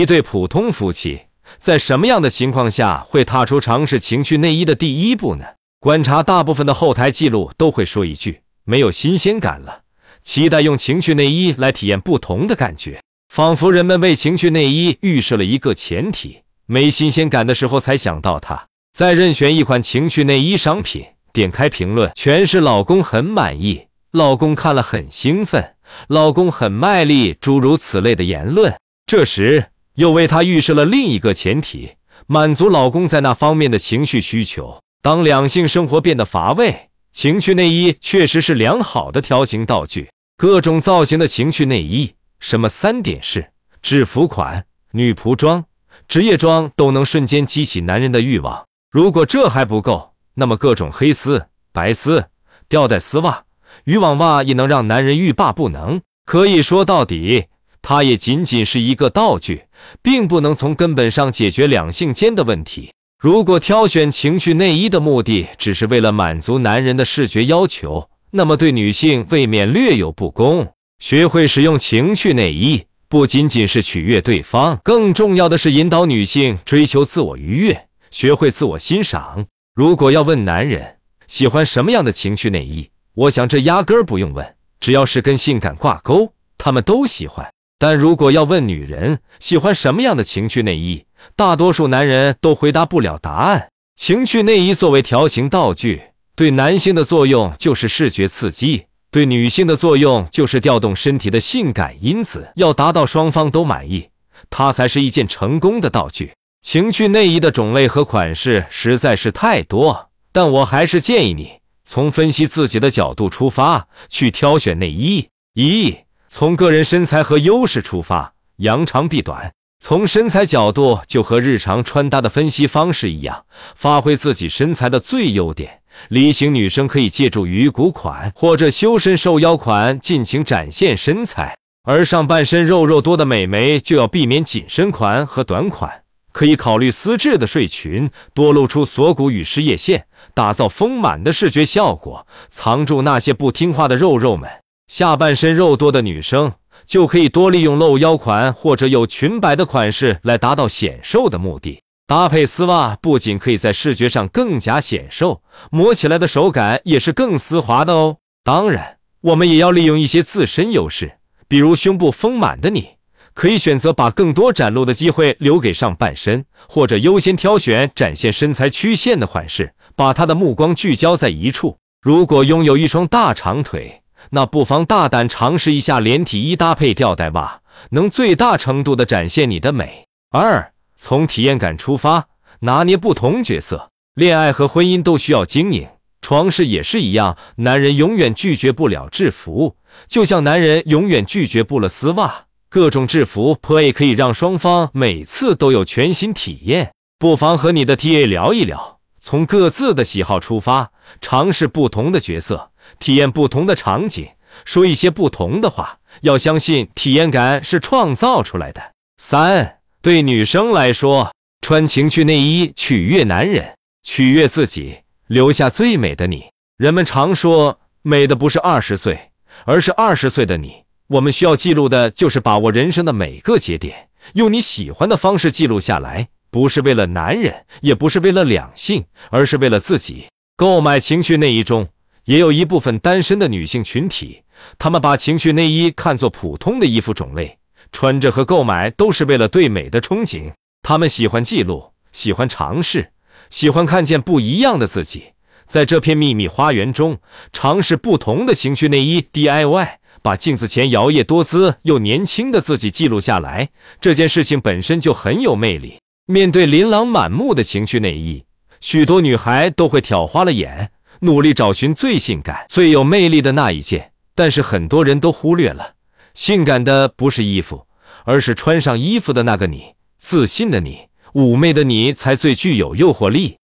一对普通夫妻在什么样的情况下会踏出尝试情趣内衣的第一步呢？观察大部分的后台记录都会说一句：没有新鲜感了，期待用情趣内衣来体验不同的感觉，仿佛人们为情趣内衣预设了一个前提：没新鲜感的时候才想到它。再任选一款情趣内衣商品，点开评论全是“老公很满意”“老公看了很兴奋”“老公很卖力”诸如此类的言论。这时又为他预设了另一个前提：满足老公在那方面的情绪需求。当两性生活变得乏味，情趣内衣确实是良好的调情道具。各种造型的情趣内衣，什么三点式、制服款、女仆装、职业装，都能瞬间激起男人的欲望。如果这还不够，那么各种黑丝、白丝、吊带丝袜、渔网袜也能让男人欲罢不能。可以说到底，它也仅仅是一个道具，并不能从根本上解决两性间的问题。如果挑选情趣内衣的目的只是为了满足男人的视觉要求，那么对女性未免略有不公。学会使用情趣内衣，不仅仅是取悦对方，更重要的是引导女性追求自我愉悦。学会自我欣赏。如果要问男人喜欢什么样的情趣内衣，我想这压根儿不用问，只要是跟性感挂钩，他们都喜欢。但如果要问女人喜欢什么样的情趣内衣，大多数男人都回答不了答案。情趣内衣作为调情道具，对男性的作用就是视觉刺激，对女性的作用就是调动身体的性感因子。要达到双方都满意，它才是一件成功的道具。情趣内衣的种类和款式实在是太多，但我还是建议你从分析自己的角度出发去挑选内衣。一、从个人身材和优势出发，扬长避短。从身材角度，就和日常穿搭的分析方式一样，发挥自己身材的最优点。梨形女生可以借助鱼骨款或者修身瘦腰款尽情展现身材，而上半身肉肉多的美眉就要避免紧身款和短款。可以考虑丝质的睡裙，多露出锁骨与事业线，打造丰满的视觉效果，藏住那些不听话的肉肉们。下半身肉多的女生就可以多利用露腰款或者有裙摆的款式来达到显瘦的目的。搭配丝袜不仅可以在视觉上更加显瘦，摸起来的手感也是更丝滑的哦。当然，我们也要利用一些自身优势，比如胸部丰满的你。可以选择把更多展露的机会留给上半身，或者优先挑选展现身材曲线的款式，把他的目光聚焦在一处。如果拥有一双大长腿，那不妨大胆尝试一下连体衣搭配吊带袜，能最大程度的展现你的美。二，从体验感出发，拿捏不同角色，恋爱和婚姻都需要经营，床事也是一样。男人永远拒绝不了制服，就像男人永远拒绝不了丝袜。各种制服 play 可以让双方每次都有全新体验，不妨和你的 TA 聊一聊，从各自的喜好出发，尝试不同的角色，体验不同的场景，说一些不同的话。要相信体验感是创造出来的。三，对女生来说，穿情趣内衣取悦男人，取悦自己，留下最美的你。人们常说，美的不是二十岁，而是二十岁的你。我们需要记录的就是把握人生的每个节点，用你喜欢的方式记录下来，不是为了男人，也不是为了两性，而是为了自己。购买情趣内衣中，也有一部分单身的女性群体，她们把情趣内衣看作普通的衣服种类，穿着和购买都是为了对美的憧憬。她们喜欢记录，喜欢尝试，喜欢看见不一样的自己，在这片秘密花园中尝试不同的情趣内衣 DIY。把镜子前摇曳多姿又年轻的自己记录下来，这件事情本身就很有魅力。面对琳琅满目的情趣内衣，许多女孩都会挑花了眼，努力找寻最性感、最有魅力的那一件。但是很多人都忽略了，性感的不是衣服，而是穿上衣服的那个你。自信的你，妩媚的你，才最具有诱惑力。